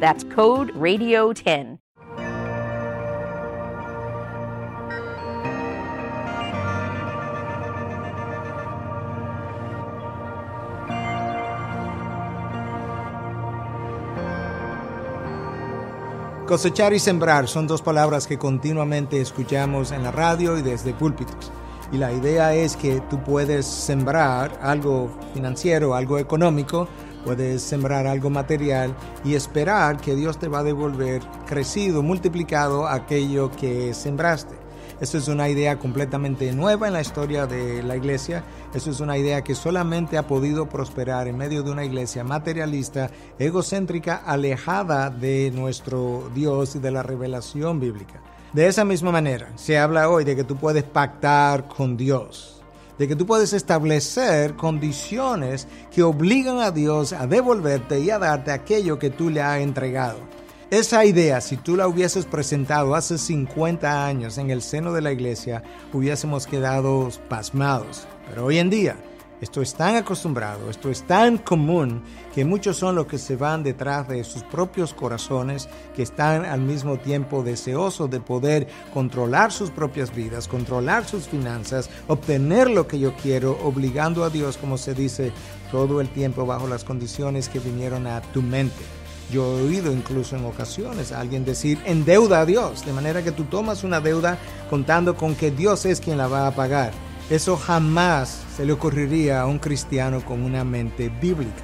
That's code RADIO10. Cosechar y sembrar son dos palabras que continuamente escuchamos en la radio y desde púlpitos. Y la idea es que tú puedes sembrar algo financiero, algo económico, puedes sembrar algo material y esperar que Dios te va a devolver crecido, multiplicado aquello que sembraste. Esto es una idea completamente nueva en la historia de la iglesia. Eso es una idea que solamente ha podido prosperar en medio de una iglesia materialista, egocéntrica, alejada de nuestro Dios y de la revelación bíblica. De esa misma manera, se habla hoy de que tú puedes pactar con Dios, de que tú puedes establecer condiciones que obligan a Dios a devolverte y a darte aquello que tú le has entregado. Esa idea, si tú la hubieses presentado hace 50 años en el seno de la iglesia, hubiésemos quedado pasmados. Pero hoy en día, esto es tan acostumbrado, esto es tan común, que muchos son los que se van detrás de sus propios corazones, que están al mismo tiempo deseosos de poder controlar sus propias vidas, controlar sus finanzas, obtener lo que yo quiero, obligando a Dios, como se dice, todo el tiempo bajo las condiciones que vinieron a tu mente. Yo he oído incluso en ocasiones a alguien decir, endeuda a Dios, de manera que tú tomas una deuda contando con que Dios es quien la va a pagar. Eso jamás se le ocurriría a un cristiano con una mente bíblica.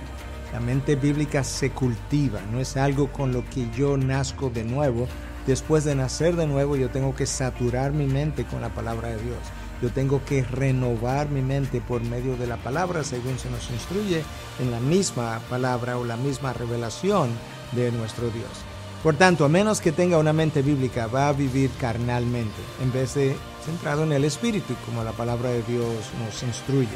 La mente bíblica se cultiva, no es algo con lo que yo nazco de nuevo. Después de nacer de nuevo yo tengo que saturar mi mente con la palabra de Dios. Yo tengo que renovar mi mente por medio de la palabra según se nos instruye en la misma palabra o la misma revelación de nuestro Dios. Por tanto, a menos que tenga una mente bíblica, va a vivir carnalmente, en vez de centrado en el Espíritu, como la palabra de Dios nos instruye.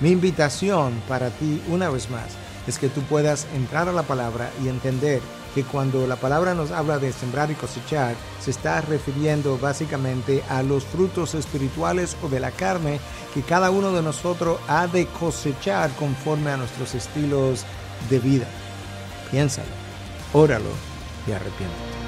Mi invitación para ti, una vez más, es que tú puedas entrar a la palabra y entender que cuando la palabra nos habla de sembrar y cosechar, se está refiriendo básicamente a los frutos espirituales o de la carne que cada uno de nosotros ha de cosechar conforme a nuestros estilos de vida. Piénsalo, óralo y arrepiéntete.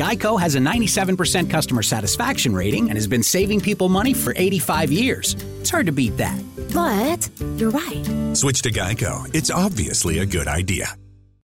Geico has a 97% customer satisfaction rating and has been saving people money for 85 years. It's hard to beat that. But you're right. Switch to Geico. It's obviously a good idea.